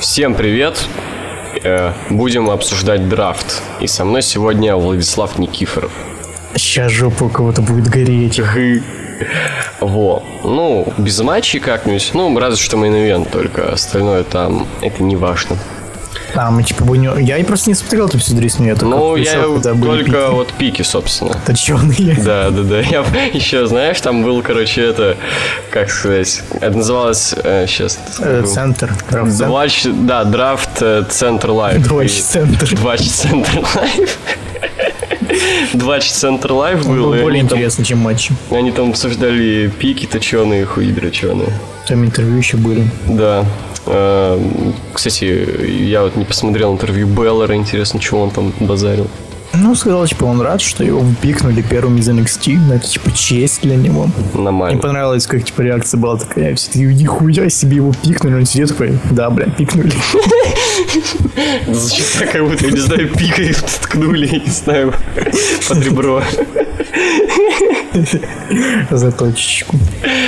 Всем привет! Э, Будем обсуждать драфт. И со мной сегодня Владислав Никифоров. Сейчас жопа у кого-то будет гореть. Во. Ну, без матчей как-нибудь. Ну, разве что main event, только остальное там, это не важно. А, мы типа будем... Я и просто не смотрел эту всю дрисню, я только Ну, я когда были только пики. вот пики, собственно. Точёные. Да, да, да. Я еще, знаешь, там был, короче, это, как сказать, это называлось, сейчас, Э, Центр. драфт центр. Двач, да, драфт э, Центр Live. Двач центр. Двач Центр Live. Двач Центр Live был, был более они там, чем матчи. они там обсуждали пики точеные, хуи дроченые. Там интервью еще были. Да. Э, Кстати, я вот не посмотрел интервью Бэлора, интересно, что он там базарил. Ну, сказал, типа, он рад, что его пикнули первым из NXT. Это, типа, честь для него. Мне Нормально. понравилось, как, типа, реакция была такая. Все такие, нихуя себе его пикнули. Он сидит такой, да, бля, пикнули. Звучит так, как будто, я не знаю, пикой ткнули, не знаю, под ребро. За точечку.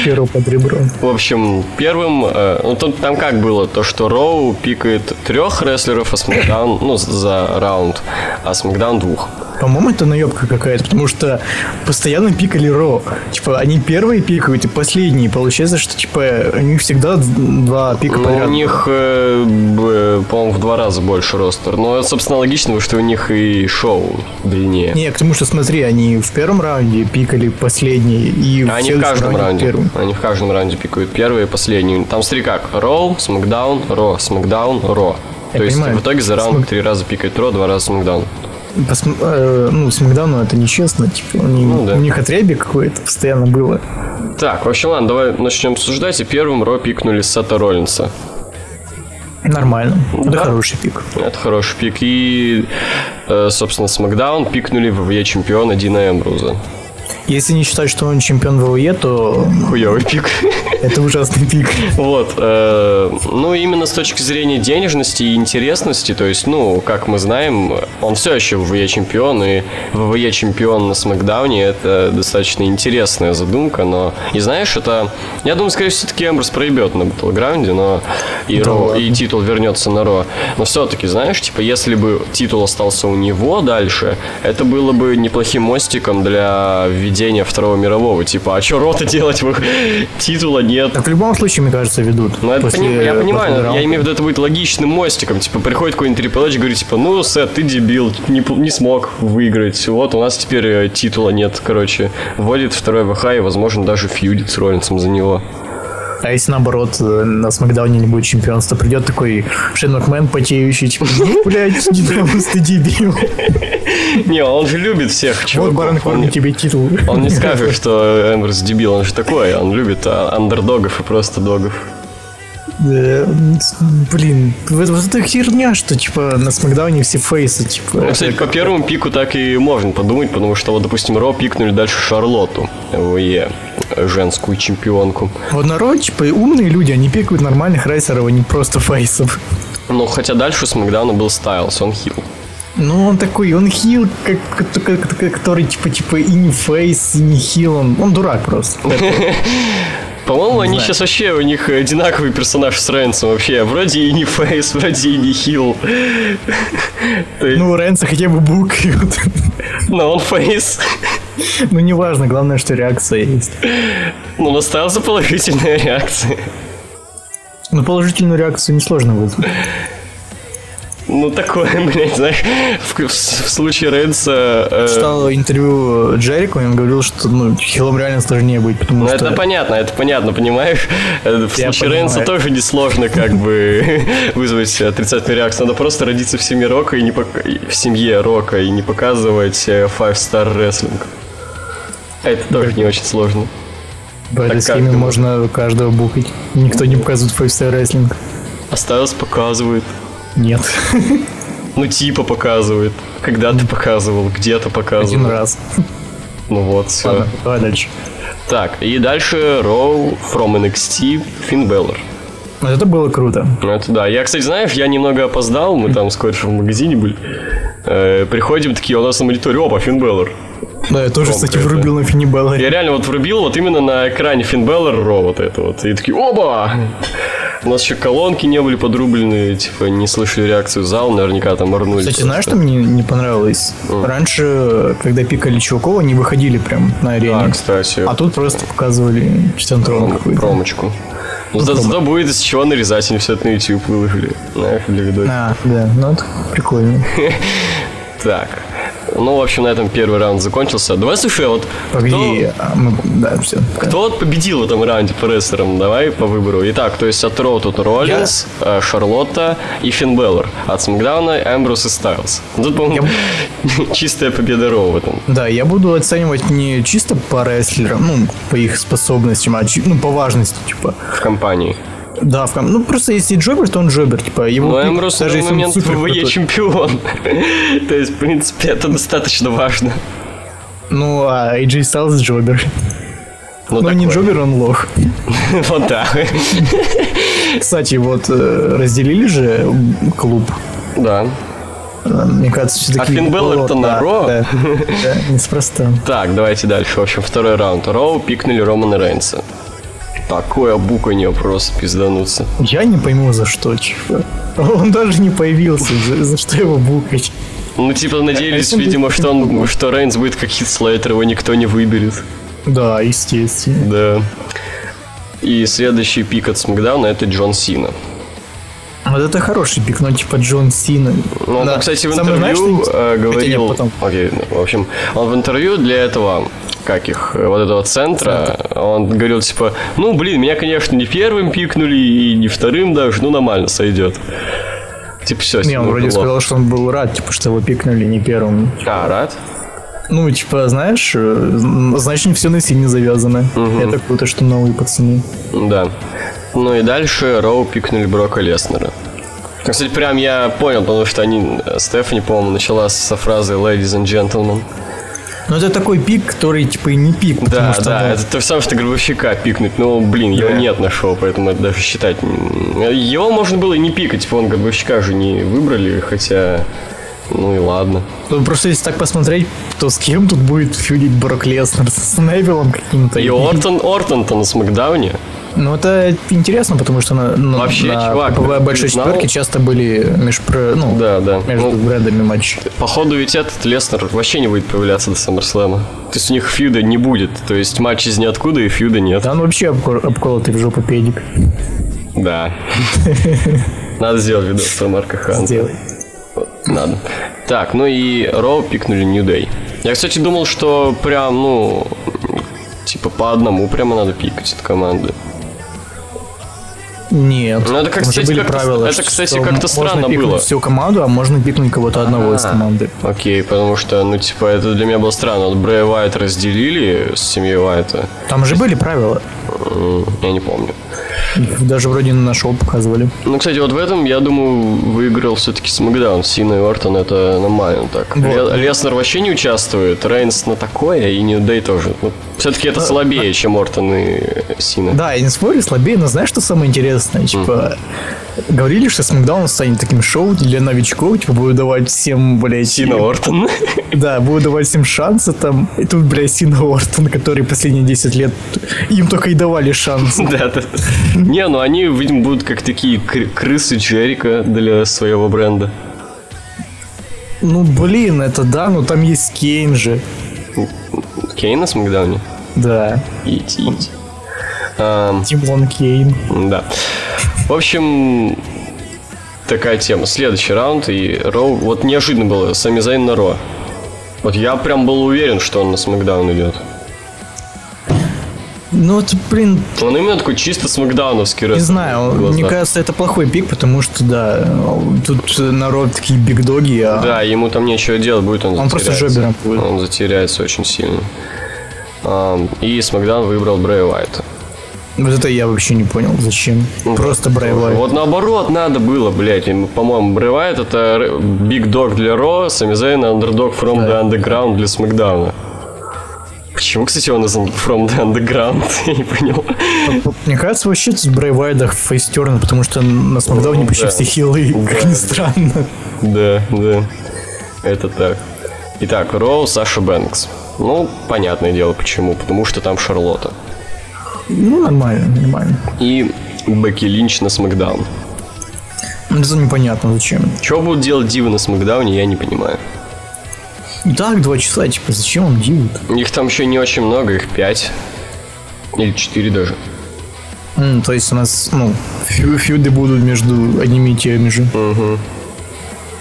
Перо под ребро. В общем, первым, э, ну тут там как было, то что Роу пикает трех рестлеров, а Смакдаун, ну, за раунд, а Смакдаун двух. По-моему, это наебка какая-то, потому что постоянно пикали Ро. Типа, они первые пикают и последние. Получается, что, типа, у них всегда два пика Ну, подряд. у них, э, по-моему, в два раза больше ростер. Но, собственно, логично, что у них и шоу длиннее. Не, к тому, что смотри, они в первом раунде пикали последние, и А Они в каждом раунде. первый. Они в каждом раунде пикают первый и последний. Там смотри как. Роу, Смакдаун, Ро, Смакдаун, Ро. Я То есть понимаю. в итоге за раунд Смак- три раза пикает Ро, два раза Смакдаун. Посм- э, ну, с Макдауну это нечестно, типа, они- Ну, да. у них отребие какое-то постоянно было. Так, в общем, ладно, давай начнем обсуждать. И первым Ро пикнули Сета Роллинса. Нормально. Это Да. хороший пик. Это хороший пик. И, э, собственно, Смакдаун пикнули ВВЕ чемпиона Дина Эмбруза. Если не считать, что он чемпион ВВЕ, то Хуёвый пик. это ужасный пик. Вот, э, ну именно с точки зрения денежности и интересности, то есть, ну, как мы знаем, он все еще ВВЕ чемпион, и ВВЕ чемпион на Смакдауне это достаточно интересная задумка, но, и знаешь, это, я думаю, скорее всего, все-таки Эмбрус проебет на Батлграунде, но и, Да Ро, и титул вернется на Ро, но все-таки, знаешь, типа, если бы титул остался у него дальше, это было бы неплохим мостиком для введения Второго мирового, типа, а что Рота делать, титула нет, Так в любом случае, мне кажется, ведут. ну, это пони- я понимаю, я имею в виду, это будет логичным мостиком. Типа, приходит какой-нибудь Triple H и говорит, типа, ну, Сет, ты дебил, не, не смог выиграть. Вот, у нас теперь э, титула нет, короче. Вводит второй ВХ и, возможно, даже фьюдит с Роллинсом за него. А если наоборот э, на Смакдауне не будет чемпионства, придет такой Шейн Макмен потеющий, типа, ну, блядь, Динамус, ты дебил. Не, он же любит всех Вот. Барон не- тебе титул. он не скажет, что Эмберс дебил, он же такой, он любит а, андердогов и просто догов. Да, Блин, вот, вот эта херня, что, типа, на Смакдауне все фейсы, типа. Ну, кстати, по первому пику так и можно подумать, потому что, вот, допустим, Raw пикнули дальше Шарлотту, ВЕ, женскую чемпионку. Вот народ, типа, умные люди, они пикают нормальных рестлеров, а не просто face ов. Ну, хотя дальше у SmackDown а был Стайлс, он heel. Ну, он такой, он heel, как, как- как- как- который, типа, типа, и не face, и не heel, он, он дурак просто. По-моему, они знаю. сейчас вообще, у них одинаковый персонаж с Рейнсом вообще. Вроде и не face, вроде и не heel. То есть, Ну, Рэнса хотя бы букают. Но он фейс. Ну, неважно, главное, что реакция есть. Ну, настался положительная реакция. Ну, положительную реакцию несложно вызвать. Ну, такое, блядь, знаешь, в, в- в случае Рейнса... э, Читал интервью Джерико, и он говорил, что, ну, хилом реально сложнее быть, потому Ну, что... это понятно, это понятно, понимаешь? Э, В Я случае понимаю. Рейнса тоже несложно как бы вызвать отрицательную реакцию. Надо просто родиться в семье Рока и не пок- в семье Рока и не показывать э, Five Star Wrestling. Это тоже не очень сложно. В этой схеме можно каждого бухать. Никто не показывает Five Star Wrestling. Осталось показывает. Нет. Ну, типа показывает. Когда ты показывал, где-то Один показывал. раз. Ну вот, все. Ладно, давай дальше. Так, и дальше Роу from NXT Финн Беллар. Вот это было круто. Это да. Я, кстати, знаешь, я немного опоздал, мы там с в магазине были. Э, приходим такие, у нас на мониторе, опа, Финн Беллар. Да, я тоже, кстати, врубил на Финни Белла. Я реально вот врубил вот именно на экране Финн Беллар Ро вот это вот. И такие, оба! У нас еще колонки не были подрублены, типа не слышали реакцию зала, наверняка там орнули. Кстати, знаешь, что мне не понравилось? Раньше, когда пикали Чувакова, они выходили прям на арене. А, кстати, А тут просто показывали Читантрон какой-то. промочку. Ну, зато, зато будет из чего нарезать, они все это на YouTube выложили. Знаешь, для видосика. А, да, ну это прикольно. Так. Ну, в общем, на этом первый раунд закончился. Давай, слушай, вот Погоди, а мы- да, все. кто вот победил в этом раунде по рестлерам? Давай по выбору. Итак, то есть от Ро тут Роллинс, э, Шарлотта и Финн Беллар. От Смакдауна Эмбрус и Стайлз. Тут, по-моему, чистая победа Ро в этом. Да, я буду оценивать не чисто по рестлерам, ну, по их способностям, а ну, по важности, типа. В компании. Да, в ком- ну просто если джобер, то он джобер, типа его Эмбрус на даже если он момент супер ВВЕ крутой. чемпион. То есть, в принципе, это достаточно важно. Ну, а AJ Styles джобер. Ну, Но не джобер, он лох. Вот так. Кстати, вот э, разделили же клуб. Да. Э, Мне кажется, все-таки... А Финн Беллар-то на Ро? Да, да, неспроста. Так, давайте дальше. В общем, второй раунд. Роу пикнули Романа Рейнса. Такое буканье просто пиздануться. Я не пойму, за что, типа. Он даже не появился, за, за что его букать. Ну, типа, надеялись, это видимо, что, он, что Рейнс будет как хитслейтер, его никто не выберет. Да, естественно. Да. И следующий пик от Смакдауна это Джон Сина. Вот это хороший пик, но типа Джон Сина. Ну, он, Да. кстати, в знаешь, интервью что- э, Хотя нет, говорил... потом. Окей, ну, в общем, он в интервью для этого, как их, э, вот этого центра, он говорил, типа, ну, блин, меня, конечно, не первым пикнули и не вторым даже, ну, нормально, сойдет. Типа, все, Не, он вроде сказал, что он был рад, типа, что его пикнули не первым. А, рад? Ну, типа, знаешь, э, значит, не все на сине завязано. Это круто, что новые пацаны. Да. Ну и дальше Роу пикнули Брока Леснера. Кстати, прям я понял, потому что они, э, Стефани, по-моему, начала со фразы «Ladies and gentlemen». Но это такой пик, который, типа, и не пик, потому Да, что... да, ну, это то же самое, что Гробовщика пикнуть. Ну, блин, его нет на шоу, поэтому это даже считать... Его можно было и не пикать, типа он Гробовщика же не выбрали, хотя... Ну и ладно. ну, просто если так посмотреть, то с кем тут будет фьюдить Брок Леснер? С Невиллом каким-то? И Ортон, Ортон-то на Смакдауне. Ну, это интересно, потому что на, на, Вообще, на чувак, ты большой знал? четверке часто были межпро... ну, Да, да. между Ну, брендами матчи. Походу ведь этот Леснер вообще не будет появляться до Саммерслэма. То есть у них фьюда не будет. То есть матч из ниоткуда и фьюда нет. Да он вообще обкол- обколотый в жопу педик. Да. Надо сделать видос про Марка Ханта. Сделай. Надо. Так, ну и Роу пикнули New Day. Я, кстати, думал, что прям, ну, типа по одному прямо надо пикать от команды. Нет. Ну, это, как, кстати, были как-то- правила, это, кстати, как-то можно странно пикнуть было. всю команду, а можно пикнуть кого-то одного из А, команды. Окей, потому что, ну, типа, это для меня было странно. Вот Брэя Уайт разделили с семьей Уайта. Там же были правила. Я не помню. Даже вроде на шоу показывали. Ну, кстати, вот в этом, я думаю, выиграл все-таки Смакдаун. Сина и Ортон это нормально так. Вот. Ле- Леснер вообще не участвует, Рейнс на такое, и Нью Дэй тоже. Ну, все-таки это слабее, чем Ортон и Сина. Да, я не спорю, слабее, но знаешь, что самое интересное? Типа, говорили, что Смакдаун станет таким шоу для новичков, типа, будут давать всем, блядь... Сина Ортон. Да, будут давать всем шансы там. И тут, блядь, Сина Ортон, который последние 10 лет им только и давали шансы. Да, да. Не, ну они, видимо, будут как такие кры- крысы Джерика для своего бренда. Ну, блин, это да, но там есть Кейн же. Кейн на Смакдауне? Да, Ить, ить. Ам, Тимон Кейн. Да. В общем, такая тема. Следующий раунд и Роу. Вот неожиданно было. Сами Зайн на Ро. Вот я прям был уверен, что он на Смакдаун идет. Ну, это, блин, Он именно такой чисто смакдауновский не знаю, в глазах. мне кажется, это плохой пик, потому что, да, тут народ такие бигдоги, а Да, ему там нечего делать, будет он Он просто затеряется. жобером будет. Он затеряется очень сильно. Ам, И Смакдаун выбрал Брэя Уайта. вот это я вообще не понял, зачем. Просто Брайвай. Вот наоборот надо было, блядь. По-моему, Брэй Уайт это Биг Дог для Ро, Сами Зейн Underdog from the Underground для Смакдауна. Почему, кстати, он из From the Underground? Я не понял. Мне кажется, вообще тут Брайвайда фейстерн, потому что на Смакдауне почти да. все хилы, как ни странно. Да, да. Это так. Итак, Роу, Саша Бэнкс. Ну, понятное дело, почему. Потому что там Шарлотта. Ну, нормально, нормально. И Бекки Линч на Смакдаун. Это непонятно зачем. Что будут делать дивы на Смакдауне, я не понимаю. Так два часа, типа, зачем он дивут? Их там еще не очень много, их пять. Или четыре даже. М, то есть у нас, ну, фью- фьюды будут между одними и теми же.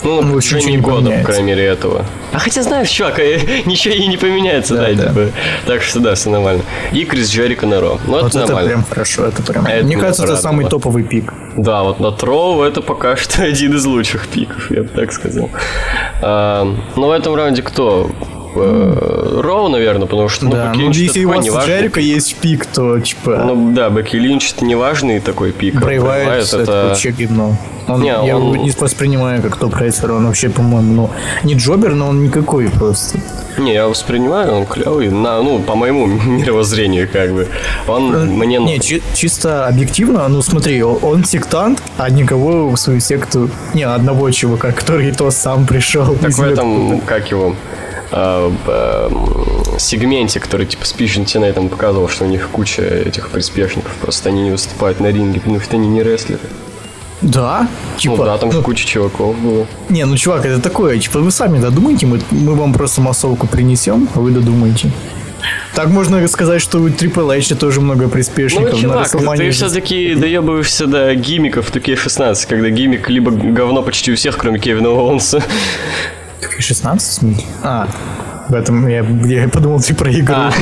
Ну, Ну, ничего не года, по крайней мере, этого. А хотя, знаешь, чувак, э, ничего и не поменяется, да, Да, типа. Так что да, все нормально. И Крис Джерика на Ро. Ну, Вот это это нормально. прям хорошо, это прям. Это Мне кажется, это порадовало. самый топовый пик. Да, вот на Троу это пока что один из лучших пиков, я бы так сказал. А, ну, в этом раунде кто? Э, Роу, наверное, потому что, ну, да, ну если у вас Джерика есть пик, то типа Ну, да, Бекки Линч это неважный такой пик. а Вайт это вообще гимно. Он, Не, я он- его не воспринимаю как топ-рейсер, он вообще, по-моему, ну, не джобер, но он никакой просто. Не, я воспринимаю, он клевый, на, ну, по моему мировоззрению, как бы. Он мне... Э, Не, чи- чисто объективно, ну смотри, он сектант, а никого в свою секту, не, одного чувака, который то сам пришел. Так в этом, как его, э, э, сегменте, который типа Спишн там показывал, что у них куча этих приспешников, просто они не выступают на ринге, потому что они не рестлеры. Да? Типа, ну да, там ну, куча чуваков было. Не, ну чувак, это такое, типа вы сами додумайте, мы, мы вам просто массовку принесем, а вы додумайте. Так можно сказать, что у Triple H тоже много Ну, приспешников на чувак, WrestleMania. ты все-таки доебываешься до гимиков в 2К16, когда гимик либо говно почти у всех, кроме Кевина Оуэнса. 16, в смысле? А, в этом я, я подумал, ты про игру. А.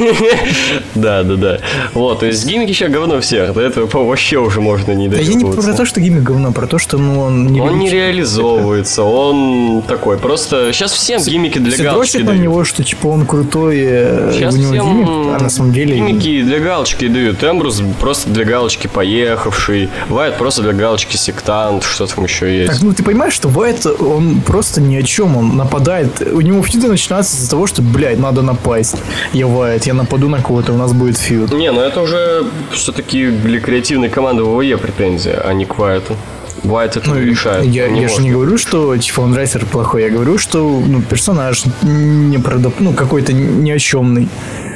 Да, да, да. Вот, то есть гимик еще говно всех, до этого вообще уже можно не Да я не про то, что гиммик говно, про то, что ну, он не Он не реализовывается, он такой. Просто сейчас всем гиммики для галочки на дают. него, что типа он крутой, э, Сейчас у него всем гиммик, а на самом деле... гиммики для галочки дают. Эмбрус просто для галочки поехавший. Вайт просто для галочки сектант. Что там еще есть? Так, ну ты понимаешь, что Вайт, он просто ни о чем, он нападает. У него фьюды начинаются из-за того, что, блядь, надо напасть. Я Вайт, я нападу на кого-то, у нас будет фьюд. Не, ну это уже все-таки для креативной команды ВВЕ претензия, а не к Вайту. Вайт это Ну, решает. я, я же не говорю, что типа он райсер плохой, я говорю, что ну, персонаж не продап... ну, какой-то ни о чемный.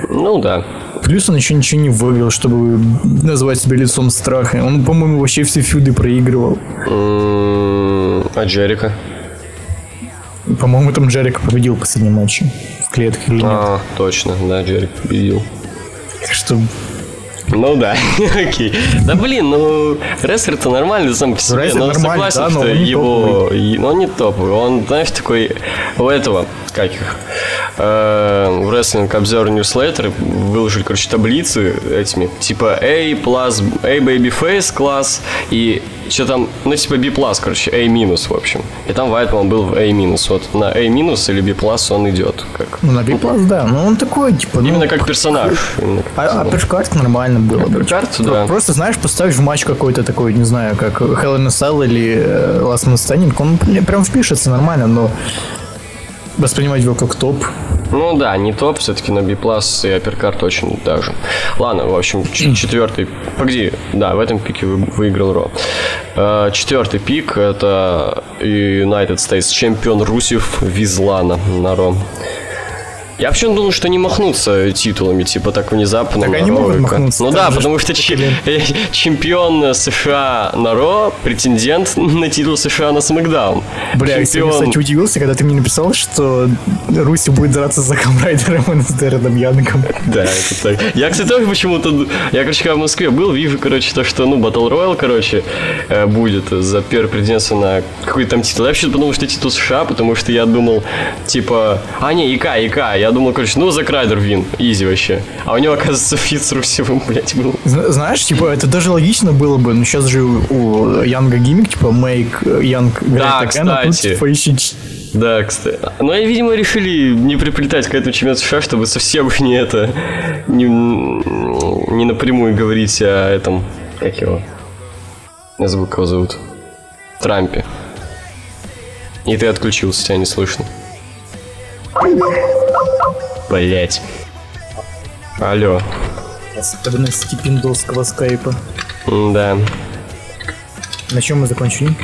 Ну да. Плюс он еще ничего не выиграл, чтобы назвать себя лицом страха. Он, по-моему, вообще все фьюды проигрывал. М, А Джерика? По-моему, там Джерик победил в последнем матче в клетке или нет. А, точно, да, Джерик победил. Так что Ну да, окей. Да блин, ну рестлер-то нормальный сам по себе. Но согласен, да, но что его... Но он не топовый. Он, знаешь, такой... У этого, как их... э, В Wrestling Observer Newsletter выложили, короче, таблицы этими. Типа A plus, A Babyface класс и что там, ну типа B+, короче, A минус, в общем. И там Вайт, он был в A минус. Вот на A минус или B+, он идет. Как... Ну, на Биплас, да. Но он такой, типа, ну... Именно как персонаж. Именно как А, а персонаж. першкарт нормально было бы. Апперкарт, да. Просто, знаешь, поставишь в матч какой-то такой, не знаю, как Hell in a Cell или э, Last Man Standing, он прям впишется нормально, но воспринимать его как топ. Ну да, не топ, все-таки на B+, и апперкарт очень даже. Ладно, в общем, четвертый... Погоди, да, в этом пике вы- выиграл Ро. Э, Четвертый пик — это United States чемпион Русев Визлана на Ро. Я вообще думал, что не махнутся титулами, типа так внезапно. Так они Ро могут махнуться, Ну да, потому что чемпион США на Ро, претендент на титул США на Смакдаун. Бля, я сегодня, кстати, удивился, когда ты мне написал, что Русев будет драться с Заком Райдером и с Дэрреном Янгом. Да, это так. Я, кстати, тоже почему-то... Я, короче, когда в Москве был, вижу, короче, то, что, ну, Battle Royale, короче, э, будет за первое претендентство на какой-то там титул. Я вообще подумал, что титул США, потому что я думал, типа... А, не, ИК, ИК. Я думал, короче, ну, Зак Райдер win. Easy вообще. А у него, оказывается, feud с Русевым, блядь, был. Зна- Знаешь, типа, это даже логично было бы, но сейчас же у Янга gimmick, типа, make Young Да, great again, а тут, кстати. типа, еще Да, кстати. Но, я, видимо, решили не приплетать к этому чемпионату США, чтобы совсем не это... Не, не напрямую говорить о этом... Как его? Я забыл, кого зовут. Трампе. И ты отключился, тебя не слышно. Блять. Алло. особенности пиндосского скайпа. Да. На чем мы закончили?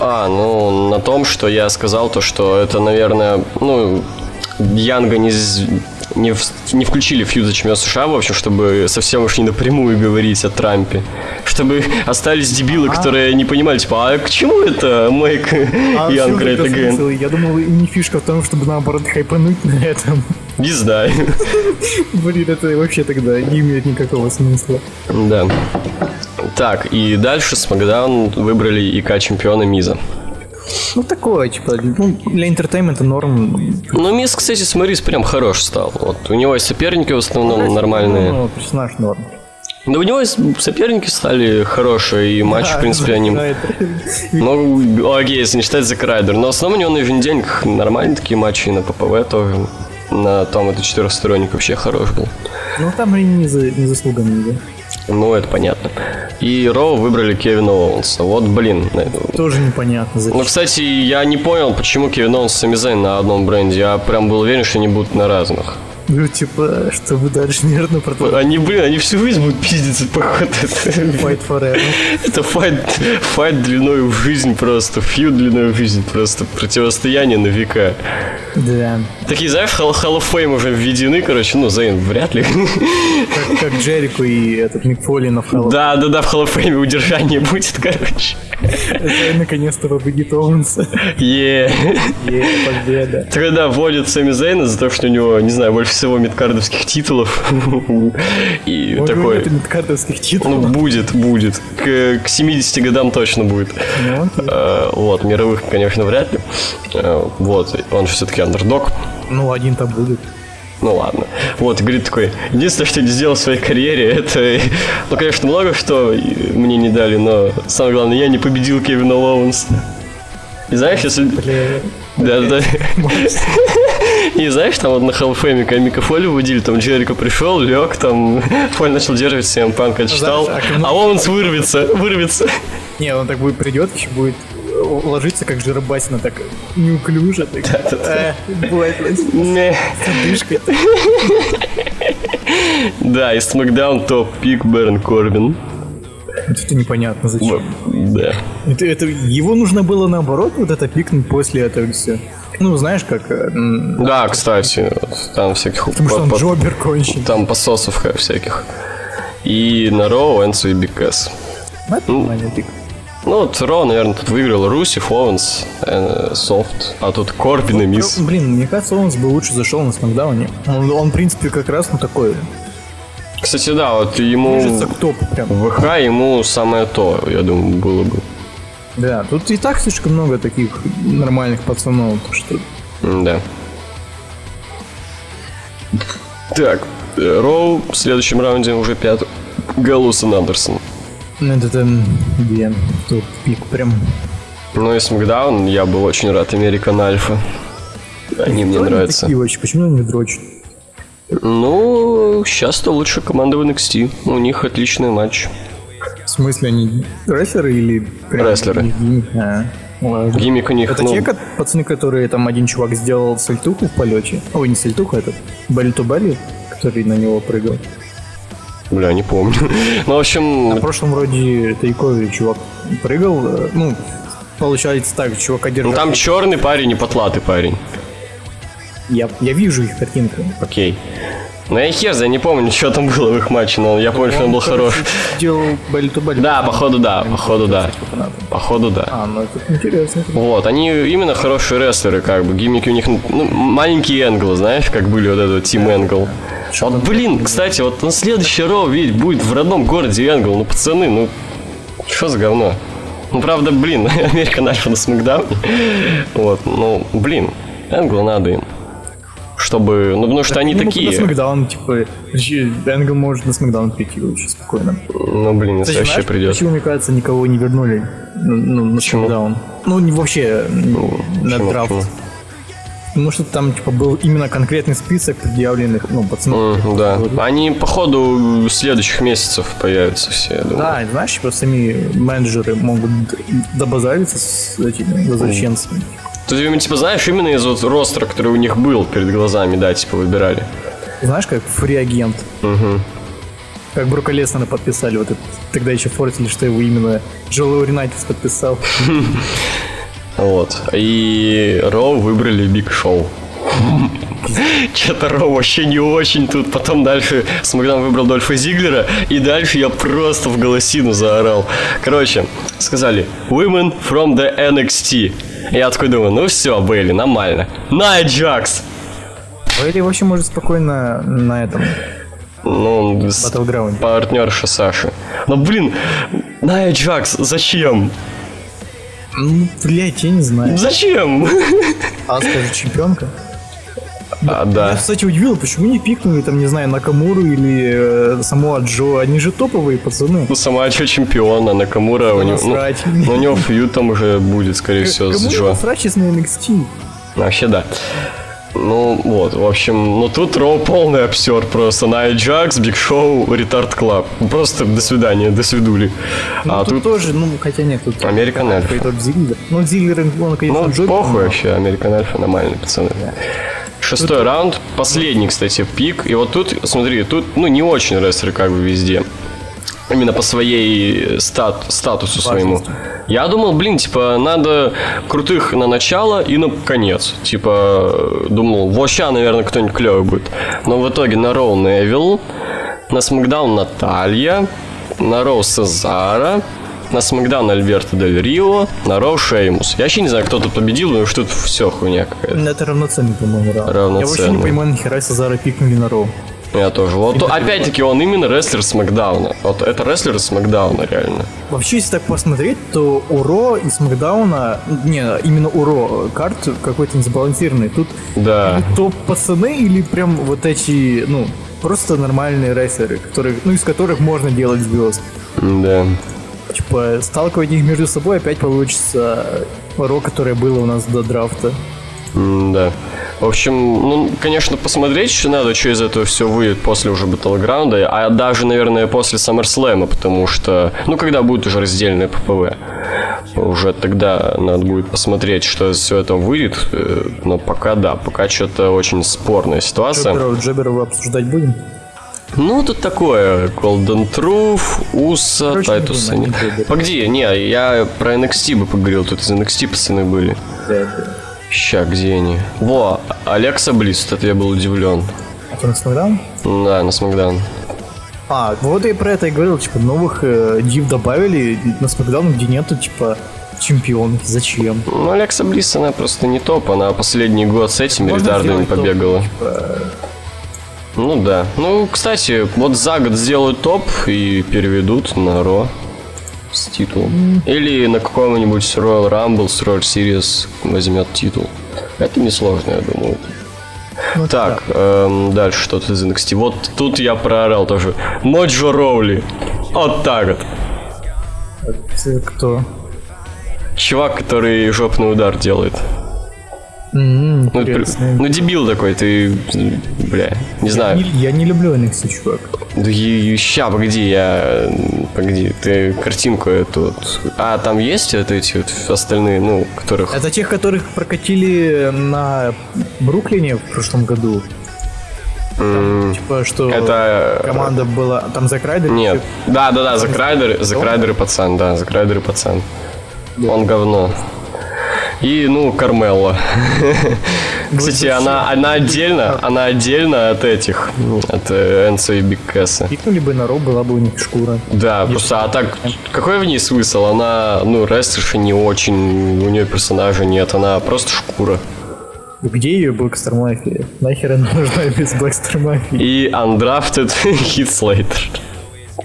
А, ну, на том, что я сказал, то, что это, наверное, ну, Янга не... не, в, не включили фьюд за чемпион США, в общем, чтобы совсем уж не напрямую говорить о Трампе. Чтобы остались дебилы, а? которые не понимали, типа, а к чему это Make а Young Great Again? Я думал, не фишка в том, чтобы наоборот хайпануть на этом. Не знаю. Блин, это вообще тогда не имеет никакого смысла. Да. Так, и дальше SmackDown выбрали ИК чемпиона Миза. Ну, такое, типа, ну, для entertainment а норм. Ну, Миз, кстати, смотри, прям хорош стал. Вот, у него и соперники в основном ну, нормальные. Ну, персонаж норм. Да у него соперники стали хорошие, и матч, да, в принципе, они... Ну, окей, если не считать Зак Райдер. Но в основном у него на еженедельниках нормальные такие матчи, и на ППВ тоже. На том это четырехсторонник вообще хорош был. Ну, там и не, за, не заслугами, да. Ну, это понятно. И Raw выбрали Кевина Оуэнса. Вот, блин. Тоже непонятно, зачем. Ну, кстати, я не понял, почему Кевин Оуэнс и Сами Зейн на одном бренде. Я прям был уверен, что они будут на разных. Ну, типа, чтобы дальше нервно продолжать. Они, блин, они всю жизнь будут пиздиться, походу. Fight forever. Это fight, fight длиной в жизнь просто, feud длиной в жизнь просто, противостояние на века. Да. Такие, знаешь, Hall, Hall of Fame уже введены, короче, ну, Зейн вряд ли. Как, как Джерико и этот Мик Фоли на Hall of Да, да, да, в Hall of Fame удержание будет, короче. Это наконец-то победит Оуэнса. Е. Е, победа. Тогда вводят Сами Зейна за то, что у него, не знаю, больше всего мидкардовских титулов. И такой... Это мидкардовских титулов? Ну, будет, будет. К, к 70 годам точно будет. Ну, а, вот, мировых, конечно, вряд ли. А, вот, он все-таки андердог. Ну, один-то будет. Ну ладно. Вот, говорит такой, единственное, что я не сделал в своей карьере, это, ну, конечно, много что мне не дали, но самое главное, я не победил Кевина Лоуэнса. И знаешь, если... Да, да. И знаешь, там вот на Халфеме, когда Мика Фоли выводили, там Джерико пришел, лег, там Фоль начал держать, всем панк отчитал, а он вырвется, вырвется. Не, он так будет придет, еще будет ложиться как жиробасина, так неуклюже. Так, да, да, да. Э, Да, и Смакдаун топ пик Берн Корбин. Это непонятно зачем. Да. Это, это его нужно было наоборот вот это пикнуть после этого все. Ну, знаешь, как... Э, да, кстати, там всяких... Потому что он джобер кончен. Там пососов всяких. И на Роу, Энсу и Бикэс. Это пик. Ну, вот Ро, наверное, тут выиграл Руси, Оуэнс, Софт, а тут Корбин и Мисс. Ну, блин, мне кажется, Оуэнс бы лучше зашел на Смакдауне. Он, он, в принципе, как раз ну такой кстати, да, вот ему Кажется, к топу прям. ВХ ему самое то, я думаю, было бы. Да, тут и так слишком много таких нормальных пацанов, что... Да. Так, Роу в следующем раунде уже пятый. Галусон Андерсон. Это там, где тут пик прям. Ну и Смакдаун я был очень рад Американ Альфа. Они мне нравятся. Такие очень, почему они дрочат? Ну, сейчас-то лучше команда в NXT. У них отличный матч. В смысле, они рестлеры или... Рестлеры. А, Гиммик у них, Это ну... те пацаны, которые там один чувак сделал сальтуху в полете? Ой, не сальтуху, этот белли ту белли, который на него прыгал. Бля, не помню. ну, в общем... На прошлом вроде Тайкове чувак прыгал, э, ну, получается так, чувака держал... Ну, там черный парень и потлатый парень. Я, я вижу их картинку. Окей. Ну я хер, я не помню, что там было в их матче, но я помню, что он был хорош. Делал belly. Да, походу да, походу да. Походу да. А, ну это интересно. Вот, они именно хорошие рестлеры, как бы, гиммики у них, ну, маленькие энглы, знаешь, как были вот этот Тим Энгл. Вот, блин, кстати, вот на следующий роу, ведь будет в родном городе Энгл, ну, пацаны, ну, что за говно? Ну, правда, блин, Америка Альфа на Смакдауне. Вот, ну, блин, Энгла надо им чтобы... Ну, потому что они такие... на Смакдаун, типа, Энгл может на Смакдаун прийти очень спокойно. Ну, блин, если вообще придет. Почему, мне кажется, никого не вернули ну, на Смакдаун? Ну, не вообще ну, на драфт. Почему? Потому что там, типа, был именно конкретный список предъявленных, ну, пацанов. Mm, да. Они, по ходу следующих месяцев появятся все, я думаю. Да, знаешь, типа, сами менеджеры могут добазариться с этими возвращенцами. Mm. То есть, типа, знаешь, именно из вот ростера, который у них был перед глазами, да, типа, выбирали. Знаешь, как free agent. Угу. Как Брока Леснара подписали, вот это, тогда еще форсили, что его именно Джон Лоринайтис подписал. Вот. И Raw выбрали Биг Шоу. Что-то Raw вообще не очень тут. Потом дальше SmackDown выбрал Дольфа Зиглера, и дальше я просто в голосину заорал. Короче, сказали Women from the NXT. Я такой думаю, ну все, Бейли, нормально. Ная Джакс! Бейли вообще может спокойно на этом ну, партнерша Саши. Но, блин, Найя Джакс, зачем? Ну, блядь, я не знаю. Зачем? А скажи, чемпионка? А, да. Я, кстати, удивил, почему не пикнули, там, не знаю, Накамуру или э, саму Аджо. Они же топовые пацаны. Ну, сама Аджо чемпион, а Накамура у него... Ну, ну, у него фьют там уже будет, скорее всего, с Джо. Срач на NXT? Вообще, да. Ну, вот, в общем, ну тут Raw полный обсер просто. Ная Джакс, Биг Шоу, Retard Club. Просто до свидания, до свидули. Ну, а тут, тут тоже, ну, хотя нет, тут... American Alpha. Зиглер. Ну, Зиглер, он, конечно, Ну, Джой, похуй но... вообще, American Alpha нормальные пацаны. Да. Шестой тут... раунд, последний, кстати, пик. И вот тут, смотри, тут, ну, не очень рестлеры как бы везде. Именно по своей стат, статусу своему. Я думал, блин, типа, надо крутых на начало и на конец. Типа, думал, вообще, наверное, кто-нибудь клевый будет. Но в итоге на Raw Невилл, на SmackDown Наталья, на Raw Сезаро, на SmackDown Альберто Дель Рио, на Raw Шеймус. Я вообще не знаю, кто тут победил, но что тут все хуйня какая-то. Это равноценный, по-моему, Равноценный. Я вообще не понимаю, нахера Сезаро пикнули на Raw. Я тоже. Вот опять-таки он именно рестлер SmackDown а. Вот это рестлер SmackDown а, реально. Вообще, если так посмотреть, то у Ро и Смакдауна, не, именно у Ро карт какой-то несбалансированный. Тут да. то пацаны или прям вот эти, ну, просто нормальные рестлеры, которые, ну, из которых можно делать звезд. Да. Типа, сталкивать их между собой опять получится Ро, которое было у нас до драфта. Да. В общем, ну, конечно, посмотреть еще надо, что из этого все выйдет после уже Battleground, а даже, наверное, после SummerSlam, потому что, ну, когда будет уже раздельное ППВ, уже тогда надо будет посмотреть, что из всего этого выйдет, э, но пока да, пока что-то очень спорная ситуация. Джоберов, Джоберова обсуждать будем? Ну, тут такое, Golden Truth, Уса, Тайтус. Погоди, не, я про NXT бы поговорил, тут из NXT пацаны были. Да, да. Ща, где они? Во, Алекса Близ, это я был удивлен. Это на Смакдаун? Да, на Смакдаун. А, вот я про это и говорил, типа, новых э, див добавили на Смакдаун, где нету, типа, чемпионки. Зачем? Ну, Алекса Близ, она просто не топ, она последний год с этими Можно ретардами побегала. Топ, типа... Ну да. Ну, кстати, вот за год сделают топ и переведут на Ро с титулом. Или на каком-нибудь Royal Rumble, Royal Series возьмет титул. Это несложно, я думаю. Ну, так, эм, дальше что-то из NXT. Вот тут я проорал тоже. Моджо Роули. Вот так вот. Это кто? Чувак, который жопный удар делает. Mm, ну, ну, дебил такой, ты, бля, не знаю. Я не, я не люблю NXT, чувак. Да ща, погоди, я... Погоди, ты картинку эту... А, там есть вот эти вот остальные, ну, которых... Это тех, которых прокатили на Бруклине в прошлом году. Там, mm, типа, что это... команда была... Там Зак Райдер? Нет. Да, да, да, Зак Райдер, Зак Райдер и пацан, да, Зак Райдер и пацан. Да. Он говно. И, ну, Кармелла. Кстати, она, она отдельно, она отдельно от этих, от э, Энсо и Биг Кэса. Пикнули бы на Роб, была бы у них шкура. Да, просто, а так, какой в ней смысл? Она, ну, рестлерша не очень, у нее персонажа нет, она просто шкура. Где ее Blackstar Mafia? Нахер она нужна без Blackstar Mafia? И Undrafted Hit Slater.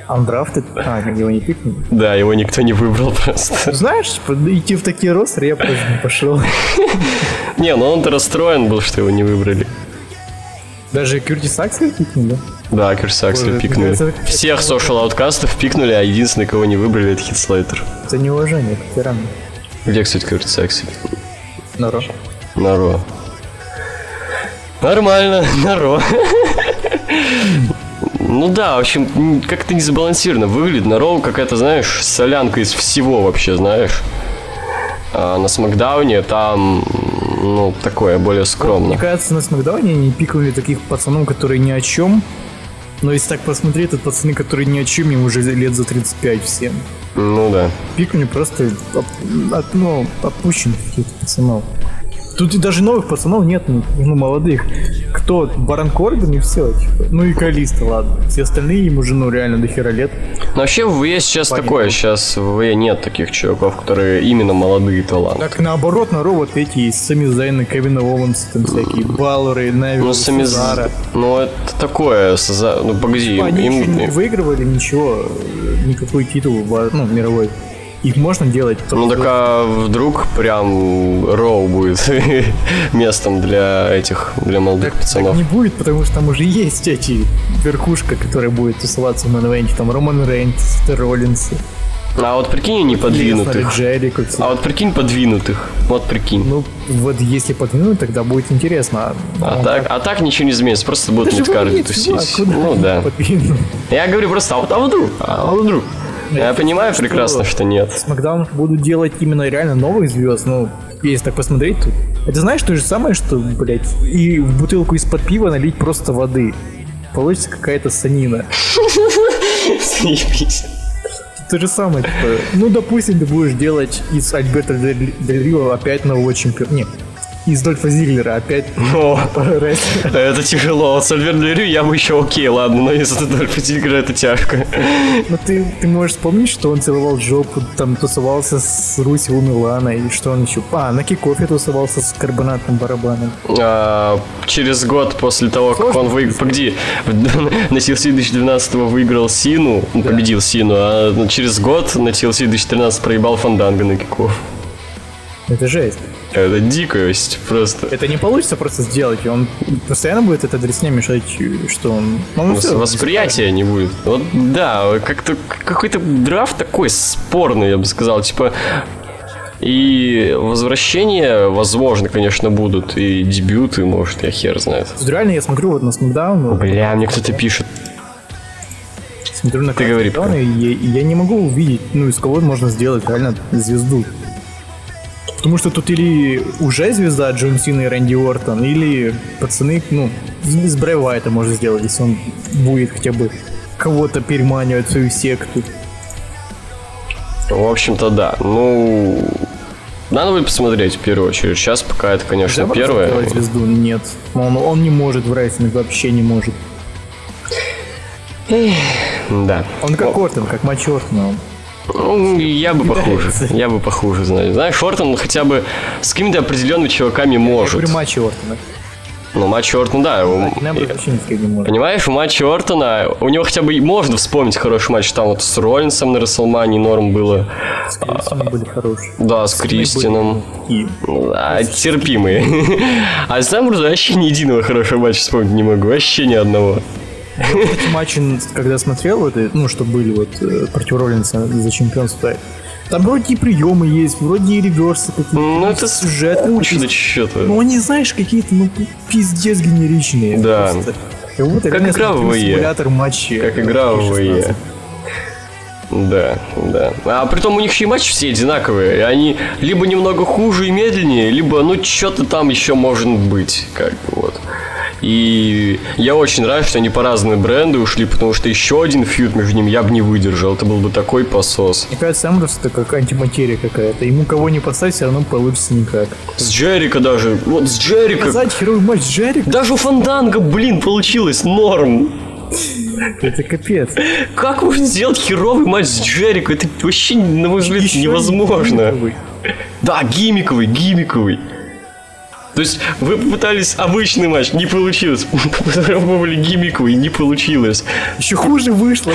Undrafted? А, его не пикнули? Да, его никто не выбрал просто. Знаешь, типа, идти в такие ростеры я просто не пошел. Не, ну он-то расстроен был, что его не выбрали. Даже Кюртис Аксель пикнули? Да, Кюртис Аксель пикнули. Всех social ауткастов пикнули, а единственный, кого не выбрали, это Хитслейтер. Это неуважение к ветеранам. Где, кстати, Кюртис Аксель? На Ро. На Ро. Нормально, на Ро. Ну да, в общем, как-то не сбалансированно выглядит. На Роу какая-то, знаешь, солянка из всего вообще, знаешь. А на Смакдауне там, ну, такое, более скромно. Мне кажется, на Смакдауне они пиковали таких пацанов, которые ни о чем. Но если так посмотреть, это пацаны, которые ни о чем, им уже лет за 35 всем. Ну да. Пикнули просто от, ну, опущенных каких-то пацанов. Тут и даже новых пацанов нет, ну, ну молодых, кто? Барон Корбин и все. Типа. Ну и Калиста, ладно. Все остальные ему жену реально до хера лет. Но вообще в ВВЕ сейчас Понятно. такое. Сейчас в ВВЕ нет таких чуваков, которые именно молодые таланты. Так наоборот, на робот эти есть Сами Зайна, Кевина Оуэнс, там всякие Баллеры, Нави, ну, сами... Сазара. Ну это такое, Саза... ну погоди. Типа, они им... не выигрывали ничего, никакой титул ну, мировой. Их можно делать. Ну так а вдруг прям Роу будет местом для этих, для молодых так, пацанов? Так не будет, потому что там уже есть эти верхушка, которая будет тусоваться в мейн там Роман Рейнс, Роллинс. А вот прикинь, не подвинутых. Джеррико, а вот прикинь подвинутых. Вот прикинь. Ну, вот если подвинуть, тогда будет интересно. А, а так, так, а так ничего не изменится, просто будут мидкарды тусить. Ну да. Подвину. Я говорю просто, а вот а вдруг? А вдруг? Я понимаю прекрасно, что нет. Смакдаун будут делать именно реально новых звезд, ну, если так посмотреть тут. Это знаешь то же самое, что, блядь, и в бутылку из-под пива налить просто воды. Получится какая-то санина. То же самое, типа, ну, допустим, ты будешь делать из Альберта Дель Рио опять нового чемпиона. Нет, из Дольфа Зиглера опять. О, это тяжело. Вот Сальвер Лерю я бы еще окей, ладно, но из Дольфа Зиглера это тяжко. Ну ты, ты можешь вспомнить, что он целовал жопу, там тусовался с Руси у Милана, и что он еще... А, на кикофе тусовался с карбонатным барабаном. А, через год после того, Сложно? как он выиграл... Погоди, на TLC 2012 выиграл Сину, да. победил Сину, а через год на TLC 2013 проебал Фанданга на кикоф. Это жесть. Это дикость просто. Это не получится просто сделать, он постоянно будет это дресня мешать, что он... Ну, ну, все, восприятия не будет. Вот да, как-то какой-то драфт такой спорный, я бы сказал, типа... И возвращения, возможно, конечно, будут. И дебюты, может, я хер знает. Реально, я смотрю вот на Смакдаун. Бля, мне кто-то пишет. Смотрю на Ты говори, и я, я не могу увидеть, ну, из кого можно сделать реально звезду. Потому что тут или уже звезда Джон Сина и Рэнди Ортон, или пацаны, ну, из Брэй Уайта можно сделать, если он будет хотя бы кого-то переманивать в свою секту. В общем-то, да. Ну, надо будет посмотреть в первую очередь. Сейчас пока это, конечно, Нельзя первое. звезду? Нет. Он, он не может в wrestling, вообще не может. Да. Он как Ортон, как матч Ортона. Ну, я бы похуже. Я бы похуже, знаю. Знаешь, Шортон хотя бы с какими-то определенными чуваками может. При матче Ортона. Ну, матч Ортона, да. Понимаешь, в матче Ортона у него хотя бы можно вспомнить хороший матч. Там вот с Роллинсом на Расселмане норм было. С Кристианом были хорошие. Да, с Кристианом. Да, терпимые. А сам вообще ни единого хорошего матча вспомнить не могу. Вообще ни одного. Вот эти матчи, когда смотрел, это, ну, что были вот э, против Роллинса за чемпионство, там вроде и приемы есть, вроде и реверсы какие-то. Ну, это сюжет. Кучно что-то. Ну, они, знаешь, какие-то, ну, пиздец генеричные. Да. Просто. Как, будто как игра в ВЕ. Симулятор матчей. Как игра в ВЕ. Да, да. А при том у них еще и матчи все одинаковые. И они либо немного хуже и медленнее, либо, ну, что-то там еще может быть. Как бы вот. И я очень рад, что они по разные бренды ушли, потому что еще один фьюд между ними я бы не выдержал. Это был бы такой посос. Мне кажется, Эмбрус это как антиматерия какая-то. Ему кого не поставить, все равно получится никак. С Джерика даже. Вот с Джерика. Показать херовый матч с Джерика. Даже у Фанданга, блин, получилось норм. Это капец. Как можно сделать херовый матч с Джерико? Это вообще, на мой взгляд, невозможно. Да, гимиковый, гимиковый. То есть вы попытались обычный матч, не получилось. Попробовали гиммиковый, не получилось. Еще хуже вышло.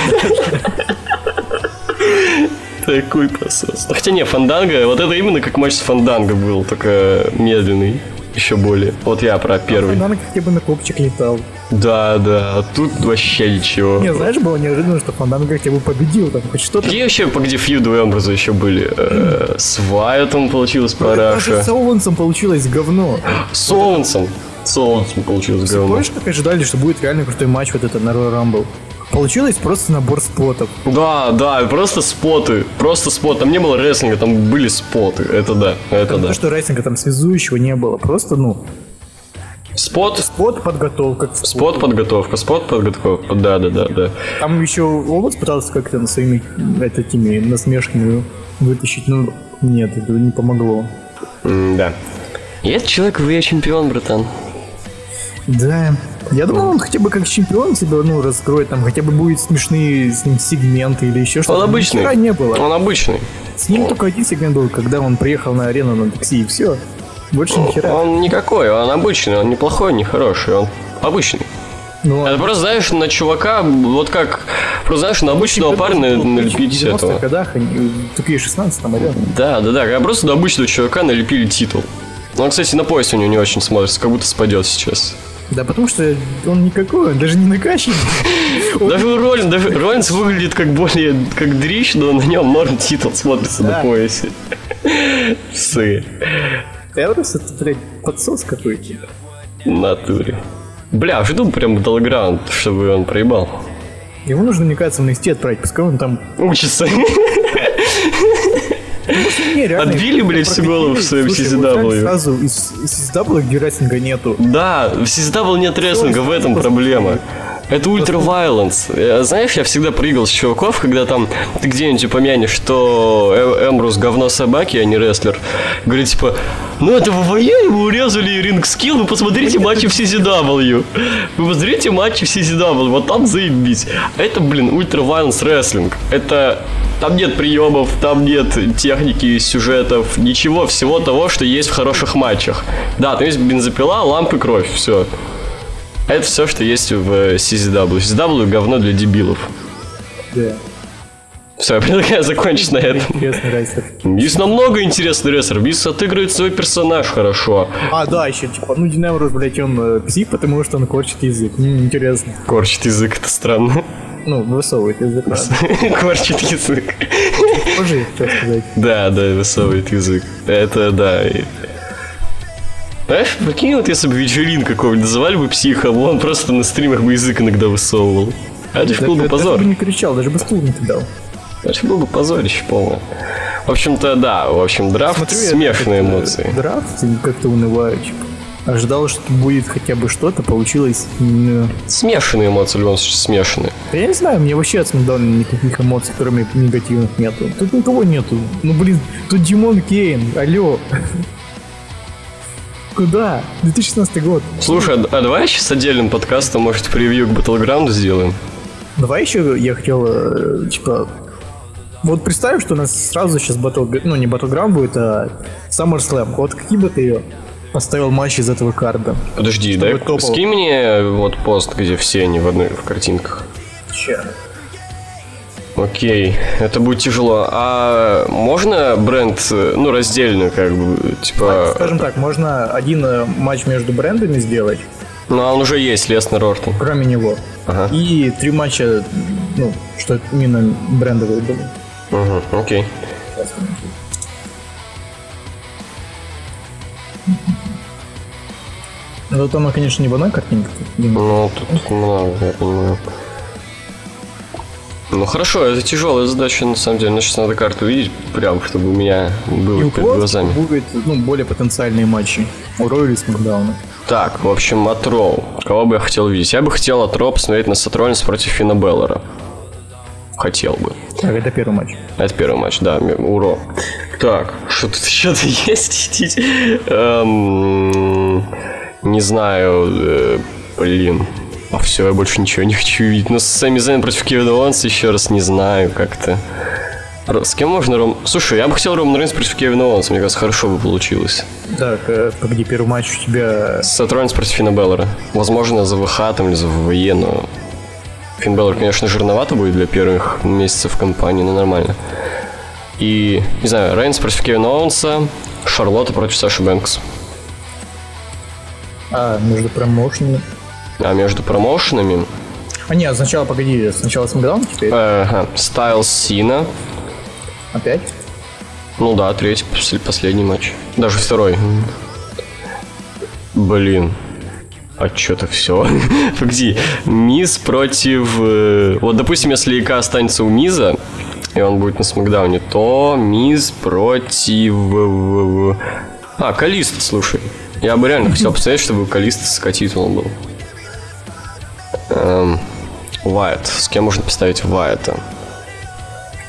Такой посос. Хотя не, Фанданга, вот это именно как матч с Фанданго был, только медленный еще более. Вот я про первый. Фанданга хотя бы на копчик летал. Да, да, а тут вообще ничего. Не, знаешь, было неожиданно, что Фанданга хотя бы победил, там хоть что-то. Какие вообще, по где фьюды у Эмброза еще были? Э, с Вайотом получилось параша. Даже с Оуэнсом получилось говно. С Оуэнсом? С Оуэнсом получилось говно. Помнишь, как ожидали, что будет реально крутой матч вот этот на Royal Rumble? Получилось просто набор спотов. Да, да, просто споты. Просто спот. Там не было рестлинга, там были споты. Это да, это там да. То, что рестлинга там связующего не было. Просто, ну, Спот. Спот подготовка. Спот подготовка, спот подготовка. Да, да, да, да. Там еще Овод пытался как-то на своими этими насмешками вытащить, но нет, это не помогло. М да. И этот человек вы чемпион, братан. Да. Я думал, он хотя бы как чемпион тебя, ну, раскроет, там хотя бы будет смешные с ним сегменты или еще что-то. Он обычный. Вчера не было. Он обычный. С ним он... только один сегмент был, когда он приехал на арену на такси, и все. Больше ни хера. Он никакой, он обычный, он неплохой, не хороший, он обычный. Ну, это просто, знаешь, на чувака, вот как, просто, знаешь, на обычного парня налепить этого. В годах, такие 16 там, алё. Да, да, да, просто на обычного чувака налепили титул. Ну, он, кстати, на поясе у него не очень смотрится, как будто спадет сейчас. Да потому что он никакой, он даже не накачанный. Даже у Роллинс, даже Роллинс выглядит как более, как дрищ, но на нем норм титул смотрится на поясе. Сы. Эврос это, блядь, подсос какой-то. Натуре. Бля, жду прям Battleground, чтобы он проебал. Ему нужно, мне кажется, в Несте отправить, пускай он там... Учится. Отбили, блядь, всю голову в своем CZW. Сразу из CZW, где рестлинга нету. Да, в CZW нет рестлинга, в этом проблема. Это ультра violence. Знаешь, я всегда прыгал с чуваков, когда там ты где-нибудь упомянешь, что э, Эмбрус говно собаки, а не рестлер. Говорит, типа, ну это ВВЕ, ему урезали ринг скилл, вы посмотрите матчи в CZW. Вы посмотрите матчи в CZW, вот там заебись. Это, блин, ультра violence рестлинг. Это там нет приемов, там нет техники, сюжетов, ничего, всего того, что есть в хороших матчах. Да, там есть бензопила, лампы, кровь, все. Это все, что есть в CZW. CZW говно для дебилов. Да. Все, я предлагаю закончить на этом. Интересный рейсер. Есть намного интересных рейсеров. Бис отыгрывает свой персонаж хорошо. А, да, еще, типа, ну, Динамрус, блядь, он э, потому что он корчит язык. М, интересно. Корчит язык, это странно. Ну, высовывает язык. Корчит язык. Позже, так сказать. Да, да, высовывает язык. Это, да. Знаешь, прикинь, вот если бы вечерин какого-нибудь называли бы психом, он просто на стримах бы язык иногда высовывал. А это же был бы позор. Даже бы не кричал, даже бы стул не кидал. Это был бы позорище полное. В общем-то, да, в общем, драфт Смотрю, смешанные эмоции. Драфт как-то унываю, типа. Ожидал, что будет хотя бы что-то, получилось... Смешанные эмоции, в любом случае, смешанные. Я не знаю, мне вообще от Смакдауна никаких эмоций, кроме негативных, нету. Тут никого нету. Ну, блин, тут Димон Кейн, алло. Куда? 2016 год. Слушай, а, а давай сейчас отдельным подкастом, может, превью к Battleground сделаем? Давай еще я хотел, э, типа, вот представь, что у нас сразу сейчас Battle, ну не Battleground будет, а SummerSlam. Вот какие бы ты ее поставил матч из этого карда? Подожди, дай скинь мне вот пост, где все они в одной в картинках. Че? Окей, это будет тяжело. А можно бренд, ну, раздельно, как бы, типа... Скажем так, можно один э, матч между брендами сделать. Ну, а он уже есть, Леснер Ортон. Кроме него. Ага. И три матча, ну, что именно брендовые были. Угу, окей. Ну, там, конечно, не в одной картинке. Ну, тут много, я понимаю. Ну хорошо, это тяжелая задача, на самом деле. Мне сейчас надо карту видеть, прям, чтобы у меня было и перед глазами. будет ну, более потенциальные матчи. У Raw или SmackDown а. Так, в общем, от Raw. Кого бы я хотел видеть? Я бы хотел от Raw посмотреть на Сет Роллинс против Финна Балора. Хотел бы. Так, это первый матч. Это первый матч, да, у Raw. Так, что тут еще-то есть? Эм, не знаю, э, блин. А все, я больше ничего не хочу видеть. Но Сами Зайн против Кевина Оуэнса еще раз не знаю как-то. С кем можно Ром... Слушай, я бы хотел Роман Рейнс против Кевина Уанса, мне кажется, хорошо бы получилось. Так, э, погоди, первый матч у тебя... Сет Роллинс против Фина Беллера. Возможно, за ВХ там или за ВВЕ, но... Фин Беллер, конечно, жирновато будет для первых месяцев компании, но нормально. И, не знаю, Рейнс против Кевина Оуэнса, Шарлотта против Саши Бэнкс. А, между промоушенами? А между промоушенами... А нет, сначала, погоди, сначала Смакдаун теперь? Ага, Стайлс Сина. Опять? Ну да, третий, последний матч. Даже второй. Блин. А что-то все. Погоди. Миз против... Э, вот, допустим, если ИК останется у Миза, и он будет на Смакдауне, то Миз против... А, Калист, слушай. Я бы реально хотел посмотреть, чтобы Калист с титулом был. Эм, Вайт. С кем можно поставить Вайта?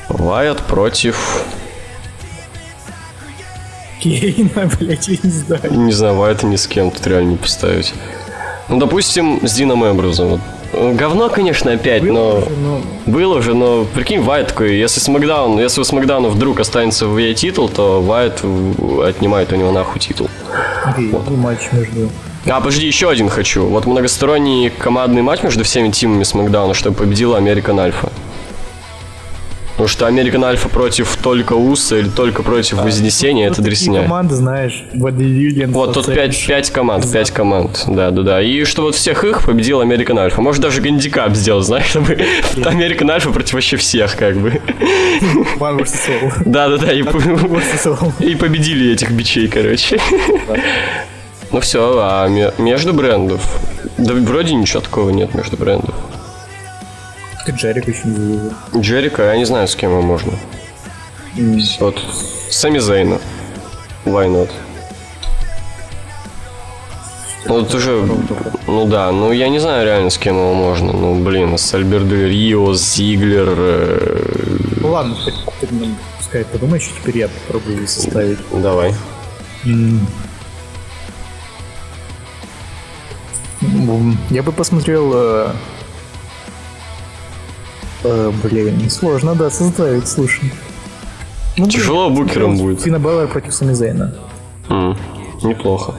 Вайт против... Кейна, блядь, я не знаю. Не знаю, Вайта ни с кем тут реально не поставить. Ну, допустим, с Дином Эмбрузом. Говно, конечно, опять, было но... Уже, но... Было уже, но прикинь, Вайт такой, если Смакдаун, если у Смакдауна вдруг останется в титул, то Вайт отнимает у него нахуй титул. Okay, вот. матч между... А, подожди, еще один хочу. Вот многосторонний командный матч между всеми тимами Смакдауна, чтобы победила Американ Альфа. Потому что American Альфа против только Уса или только против а, Вознесения, это дресня. команды, знаешь, Вот тут 5, 5 команд, 5 команд, да, да, да. И что вот всех их победил American Альфа. Может даже гандикап сделать, знаешь, чтобы American Альфа против вообще всех, как бы. One versus Да, да, да, и, и победили этих бичей, короче. Ну все, а между брендов? Да вроде ничего такого нет между брендов. Ты Джерика еще не завезли. Джерика, я не знаю, с кем его можно. Mm. Вот. Сами Зейна. Why not? Ну, это уже... Ну да, ну я не знаю реально, с кем его можно. Ну, блин, с Альбердо Рио, Зиглер... Э... Ну ладно, ты, ты, пускай подумай, еще теперь я попробую составить. Давай. Mm. Я бы посмотрел э, Э, блин, сложно, да, составить, слушай. Ну, Тяжело блин, букером будет. Фина Беллар против Самизейна. Mm, неплохо.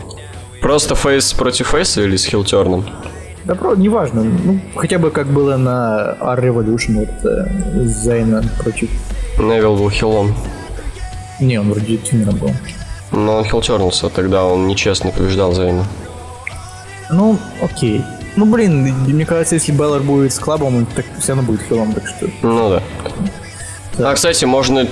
Просто фейс против фейса или с хилтерном? Да, про, неважно. Ну, хотя бы как было на R Revolution, вот э, Зейна против... Невил был heel ом. Не, он вроде tweener ом был. Но он heel turn улся, тогда он нечестно побеждал Зейна. Ну, окей. Ну, блин, мне кажется, если Балор будет с Club ом, так все равно будет heel ом, так что... Ну да. Да. А, кстати, можно,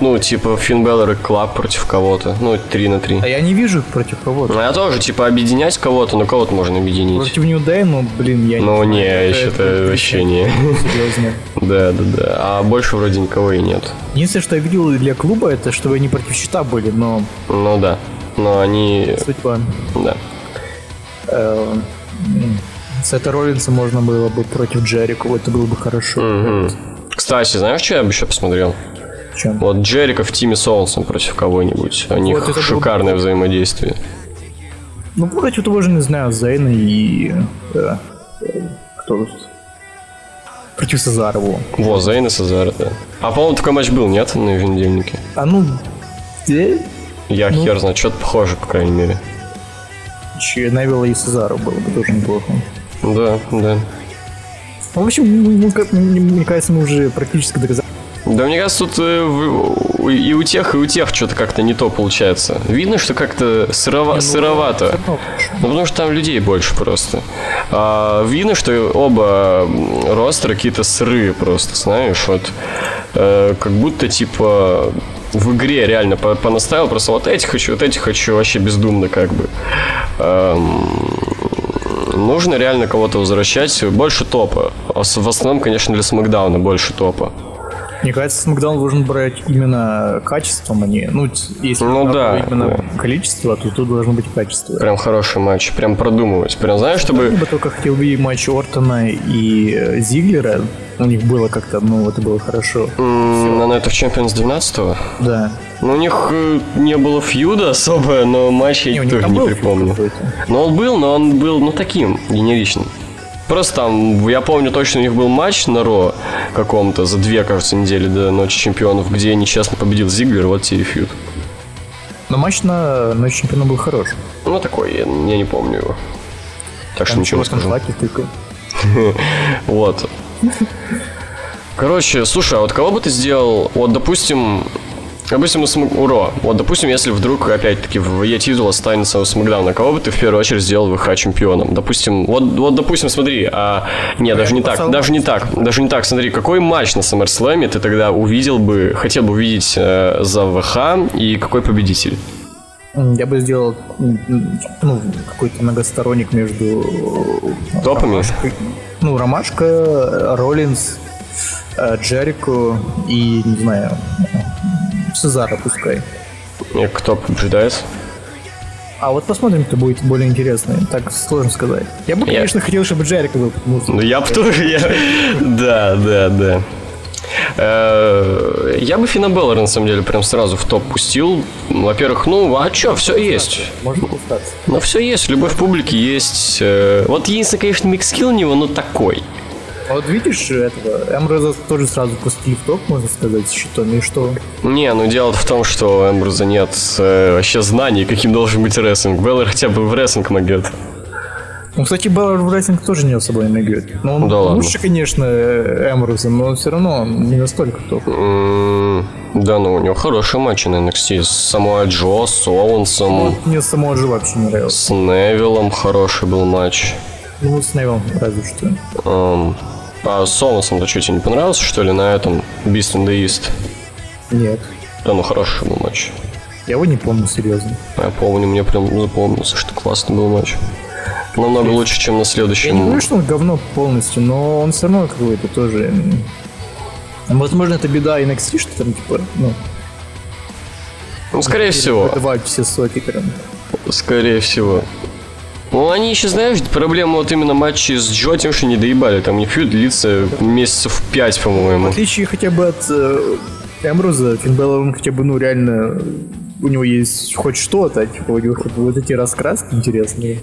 ну, типа, Финн Балор и Club против кого-то. Ну, 3 на 3. А я не вижу против кого-то. Ну, я тоже, типа, объединять кого-то, но кого-то можно объединить. Против New Day, ну, блин, я ну, не Ну, не, я считаю, вообще не. Серьезно. Да, да, да. А больше вроде никого и нет. Единственное, что я видел для клуба, это чтобы они против щита были, но... Ну, да. Но они... Судьба. Да. Э, Сета Роллинса можно было бы против Джерика, вот это было бы хорошо. Кстати, знаешь, что я бы еще посмотрел? Чем? Вот Джерика в тиме Солнцем против кого-нибудь. У них вот шикарное было... взаимодействие. Ну, против того же, не знаю, Зейна и... Да. Кто тут? Против Сезара, во. Во, Зейна Сезара, да. А, по-моему, такой матч был, нет, на еженедельнике? А ну, где? Я ну... хер знаю, что-то похоже, по крайней мере. Че Невилла и Сезару было бы тоже неплохо. Да, да. В общем, ну, как, мне кажется, мы уже практически доказали. Да, мне кажется, тут э, и у тех, и у тех что-то как-то не то получается. Видно, что как-то сырова, ну, сыровато. Ну, потому что там людей больше просто. А, видно, что оба ростеры какие-то сырые просто, знаешь, вот. Э, как будто типа в игре реально понаставил, просто вот эти хочу, вот эти хочу, вообще бездумно как бы. Эм, нужно реально кого-то возвращать. Больше топа. А в основном, конечно, для Смакдауна больше топа. Мне кажется, Смакдаун должен брать именно качеством, а не... Ну, если ну, да, именно да. количество, то тут должно быть качество. Прям хороший матч, прям продумывать. Прям знаешь, чтобы... Я бы только хотел видеть матч Ортона и э, Зиглера. У них было как-то, ну, это было хорошо. Mm, на это в Champions 12 -го? Да. Ну, у них э, не было фьюда особо, но матч я тоже не припомню. Но он был, но он был, ну, таким, генеричным. Просто там, я помню точно, у них был матч на Ро каком-то за две, кажется, недели до Ночи Чемпионов, где нечестно победил Зиглер, вот тебе фьюд. Но матч на Ночи Чемпионов был хорош. Ну, такой, я, я не помню его. Так что ничего не скажу. Вот. Короче, слушай, а вот кого бы ты сделал, вот, допустим, Допустим, у Смак... Уро. Вот, допустим, если вдруг, опять-таки, в Е титул останется у Смакдауна, кого бы ты в первую очередь сделал ВХ чемпионом? Допустим, вот, вот допустим, смотри, а... Не, даже не так, даже не так, даже не так, смотри, какой матч на SummerSlam ты тогда увидел бы, хотел бы увидеть э, за ВХ и какой победитель? Я бы сделал ну, какой-то многосторонник между топами. Ромашкой, ну, Ромашка, Роллинс, э, Джерико и, не знаю, Сезара пускай. И кто побеждает? А вот посмотрим, кто будет более интересный. Так сложно сказать. Я бы, конечно, я... хотел, чтобы Джерика был. Ну, я бы тоже, я... Да, да, да. Э, я бы Фина Беллера, на самом деле, прям сразу в топ пустил. Во-первых, ну, а чё, все есть. Можно пускаться. Ну, все есть, любовь публики есть. Э, вот единственное, конечно, микскилл у него, но такой. А вот видишь этого, Эмброза тоже сразу пустили в топ, можно сказать, с щитом, и что? Не, ну дело в том, что Эмброза нет э, вообще знаний, каким должен быть рестлинг. Беллер хотя бы в рестлинг могет. Ну, кстати, Беллар в рейтинг тоже не особо иногрит. Ну, он да лучше, ладно. конечно, Эмброза, но все равно он не настолько топ. М, Да, ну у него хорошие матчи на NXT. С Самуа Джо, с Оуэнсом, Вот мне самого же вообще не нравился. с Невиллом хороший был матч. Ну, с Невилом разве что. Эм, А с Оуэнсом-то что, тебе не понравился, что ли, на этом Beast in the East? Нет. Да, ну хороший был матч. Я его не помню, серьезно. Я помню, мне прям запомнился, что классный был матч. Намного лучше, чем на Я не следующем. говорю, что он говно полностью, но он все равно какой-то тоже... м, Возможно, это беда NXT, что там, типа, ну, Ну, скорее всего. выдавать все соки прям. Скорее всего. Ну, они еще, знаешь, проблема вот именно матчей с Джо, тем, что не доебали. Там не фьюд длится месяцев 5, В по-моему. отличие хотя бы от э, Эмброза, Финн Беллар, он хотя бы, ну, реально, у него есть хоть что-то, типа, у него хоть вот эти раскраски интересные.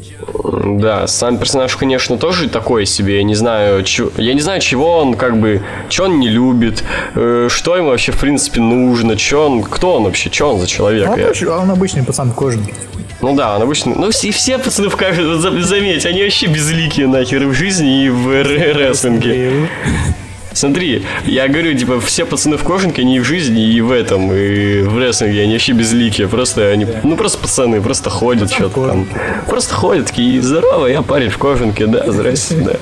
Да, сам персонаж, конечно, тоже такой себе. Я не знаю, чё- я не знаю, чего он как бы, что он не любит, э, что ему вообще в принципе нужно, что он, кто он вообще, что он за человек. А он, Я- обычный- он обычный пацан кожанки. Ну да, он обычно, ну все, все пацаны в за- заметь, они вообще безликие нахер и в жизни и в рестлинге. Смотри, я говорю, типа, все пацаны в кожанке, они и в жизни, и в этом, и в рестлинге, они вообще безликие, просто они, ну просто пацаны, просто ходят что-то там. Просто ходят такие, здорово, я парень в кожанке, да, здрасте, да.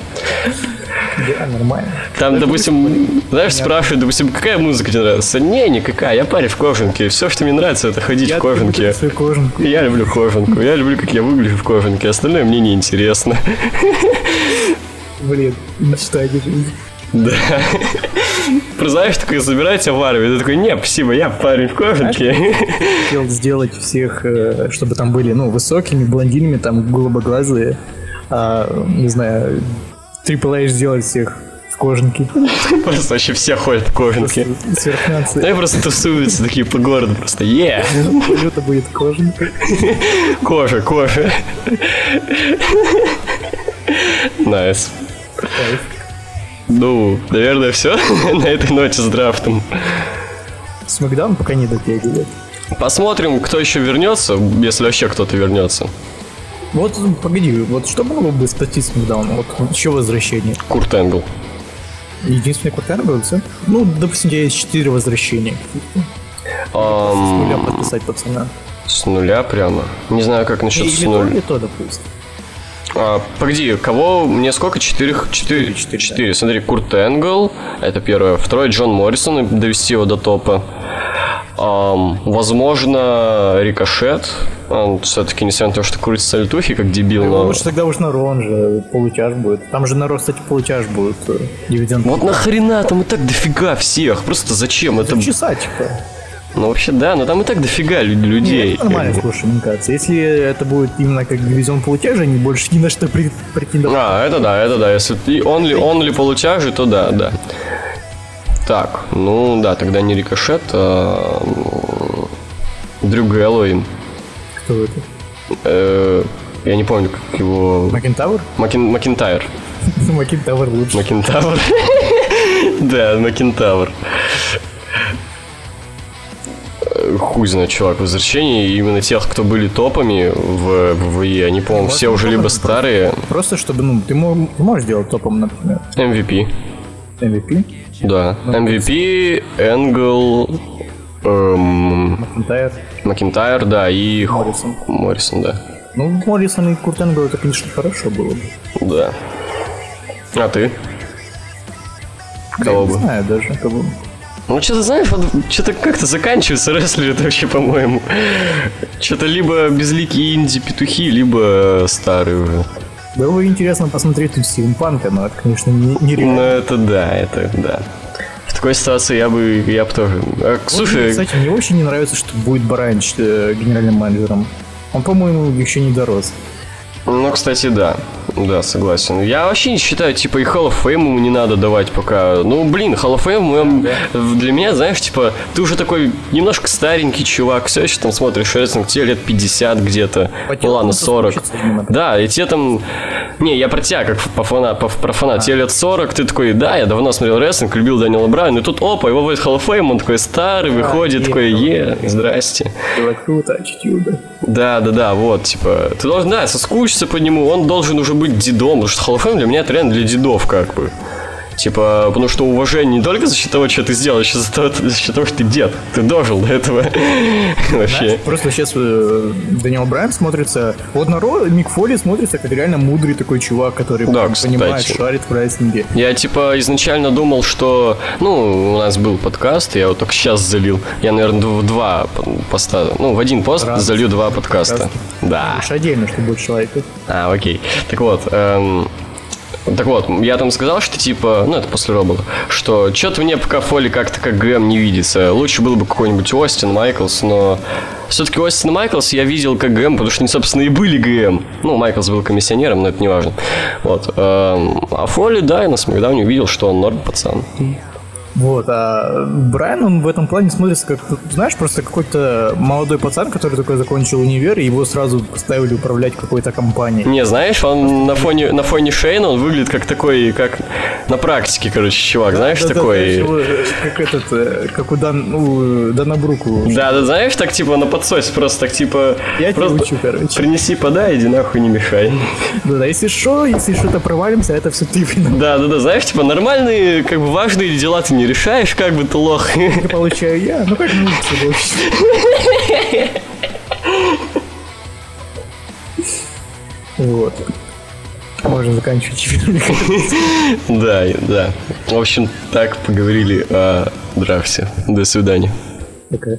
Да, нормально. Там, допустим, знаешь, спрашивают, допустим, какая музыка тебе нравится? Не, никакая, я парень в кожанке, все, что мне нравится, это ходить Я в кожанке. кожанку. Я люблю кожанку, я люблю, как я выгляжу в кожанке, остальное мне не интересно. Блин, мечтайте жизнь. Да. Просто знаешь, такой забирайте в армию, ты такой, не, спасибо, я парень в кожанке. Хотел сделать всех, э, чтобы там были, ну, высокими, блондинами, там, голубоглазые. А, не знаю, H сделать всех в кожанке. Просто вообще все ходят в кожанке. Сверхнация. Они просто тусуются такие по городу, просто, е, Валюта будет кожанка. кожа, кожа. Nice. Ну, наверное, все на этой ноте с драфтом. Смакдаун пока не дотягивает. Посмотрим, кто еще вернется, если вообще кто-то вернется. Вот, погоди, вот что могло бы спасти Смакдаун? Вот еще возвращение. Курт Энгл. Единственный квартал был, все? Ну, допустим, есть четыре возвращения. С нуля подписать пацана. с нуля прямо. Не знаю, как насчет с Или то, нуля. или то, допустим. А, погоди, кого? Мне сколько? Четыре? Четыре. Четыре, Четыре. Смотри, Курт Энгл, это первое. Второе, Джон Моррисон, и довести его до топа. Ам, возможно, Рикошет. Он все-таки, несмотря на то, что крутится сальтухи, как дебил, Ну, но... лучше тогда уж на Рон же получаж будет. Там же на Рон, кстати, получаж будет. э, Дивиденд. Вот нахрена там и так дофига всех? Просто зачем? Это... часа, типа. Ну, вообще, да, но там и так дофига лю- людей. Это нормально, слушай, мне кажется. Если это будет именно как дивизион получажа, они больше ни на что претендовать. А, это да, это да. Если ты он ли, он ли получажи, то да, да. Так, ну да, тогда не Рикошет, а Дрю Гэллоуин. Кто это? Я не помню, как его... Макентавр? Макин, Макинтайр. Макентавр лучше. Макинтавр. Да, Макинтавр. Э, Хуй знает, чувак, возвращение именно тех, кто были топами в ВВЕ, они, по-моему, все уже либо старые. Просто чтобы, ну, ты мо- ты можешь делать топом, например, MVP. MVP, Да. MVP, Энгл, эм, Макентайр. Макинтайр, да, и Моррисон. Моррисон, да. Ну, Моррисон и Курт Энгл, это, конечно, хорошо было бы. Да. А ты? Я Кого не бы? знаю даже, кого. Ну, что-то, знаешь, вот, что-то как-то заканчивается рестлеры вообще, по-моему. Что-то либо безликие инди-петухи, либо старые уже. Было бы интересно посмотреть тут Стивен Панка, но это, конечно, не, Ну, нереально. это да, это да. Такой ситуации я бы, я бы тоже... А, Вот, слушай, кстати, мне очень не нравится, что будет Баранч э, генеральным менеджером. Он, по-моему, еще не дорос. Ну, кстати, да. Да, согласен. Я вообще не считаю, типа, и Hall of Fame ему не надо давать пока. Ну, блин, Hall of Fame для меня, знаешь, типа, ты уже такой немножко старенький чувак, все еще там смотришь рестлинг, тебе лет 50 где-то. Ну ладно, 40. Да, и тебе там... Не, я про тебя, как по фана, по, про фанат. А. Тебе лет 40, ты такой, да, я давно смотрел рестлинг, любил Дэниела Брайана, и тут, опа, его вводит Hall of Fame, он такой старый, а, выходит, такой, е, здрасте. Было круто, чуть Да, да, да, вот, типа, ты должен, да, соскучиться по нему, он должен уже быть дедом, потому что Hall of Fame для меня это реально для дедов, как бы. Типа, потому что уважение не только за счет того, что ты сделал, а за, того, за счет того, что ты дед. Ты дожил до этого. Вообще. Просто сейчас э, Даниэл Брайан смотрится... Вот на Ро Мик Фоли смотрится как реально мудрый такой чувак, который понимает, шарит в рестлинге. Я, типа, изначально думал, что... Ну, у нас был подкаст, я вот только сейчас залил. Я, наверное, в два поста... Ну, в один пост залью два подкаста. Подкаст. Да. Уж отдельно, чтобы больше человека. А, окей. Так вот, эм, так вот, я там сказал, что типа, ну это после Робола, что что-то мне пока Фоли как-то как Грэм не видится. Лучше был бы какой-нибудь Остин Майклс, но все-таки Остин Майклс я видел как Грэм, потому что они, собственно, и были Грэм. Ну, Майклс был комиссионером, но это не важно. Вот. Эм, а Фоли, да, я на Смакдауне увидел, что он норм пацан. Вот, а Брайан, он в этом плане смотрится как, знаешь, просто какой-то молодой пацан, который только закончил универ, и его сразу поставили управлять какой-то компанией. Не, знаешь, он на фоне, на фоне Шейна, он выглядит как такой, как на практике, короче, чувак, знаешь, да, такой... Да, да, как этот, э, как у Дан, у Дана Бруку. Да, да, знаешь, так типа на подсосе просто так типа... Я просто тебя учу, короче. Принеси, подай, иди нахуй, не мешай. Да, да, если что, если что-то провалимся, это все ты виноват. Да, да, да, знаешь, типа нормальные, как бы важные дела ты не не решаешь, как бы ты лох. Это получаю я, ну как научиться больше. Вот. Можно заканчивать Да, да. В общем, так поговорили о драфте. До свидания. Okay.